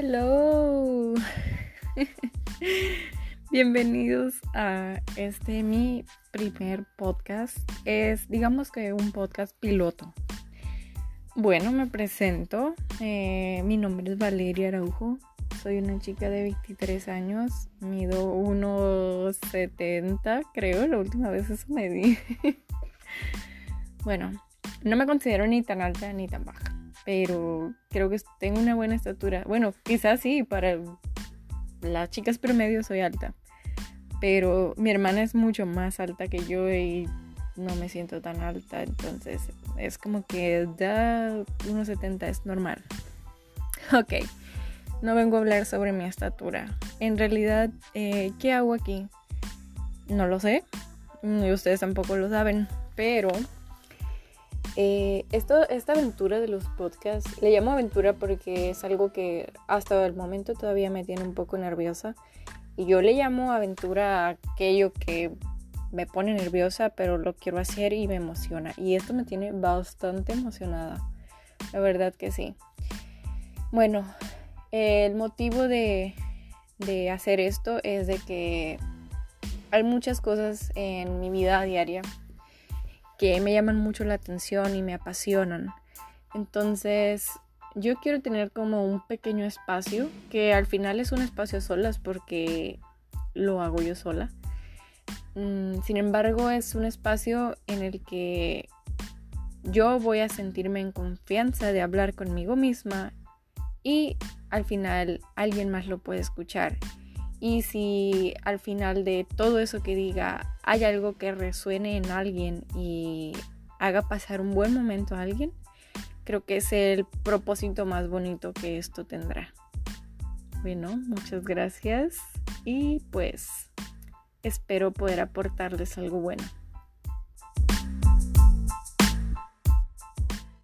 Hello. Bienvenidos a este mi primer podcast. Es digamos que un podcast piloto. Bueno, me presento. Eh, mi nombre es Valeria Araujo. Soy una chica de 23 años. Mido 1,70 creo. La última vez eso me di. bueno, no me considero ni tan alta ni tan baja pero creo que tengo una buena estatura. Bueno, quizás sí, para las chicas promedio soy alta, pero mi hermana es mucho más alta que yo y no me siento tan alta, entonces es como que da 1,70 es normal. Ok, no vengo a hablar sobre mi estatura. En realidad, eh, ¿qué hago aquí? No lo sé, y ustedes tampoco lo saben, pero eh, esto, esta aventura de los podcasts, le llamo aventura porque es algo que hasta el momento todavía me tiene un poco nerviosa. Y yo le llamo aventura a aquello que me pone nerviosa, pero lo quiero hacer y me emociona. Y esto me tiene bastante emocionada. La verdad que sí. Bueno, el motivo de, de hacer esto es de que hay muchas cosas en mi vida diaria que me llaman mucho la atención y me apasionan. Entonces, yo quiero tener como un pequeño espacio, que al final es un espacio solas porque lo hago yo sola. Mm, sin embargo, es un espacio en el que yo voy a sentirme en confianza de hablar conmigo misma y al final alguien más lo puede escuchar. Y si al final de todo eso que diga hay algo que resuene en alguien y haga pasar un buen momento a alguien, creo que es el propósito más bonito que esto tendrá. Bueno, muchas gracias y pues espero poder aportarles algo bueno.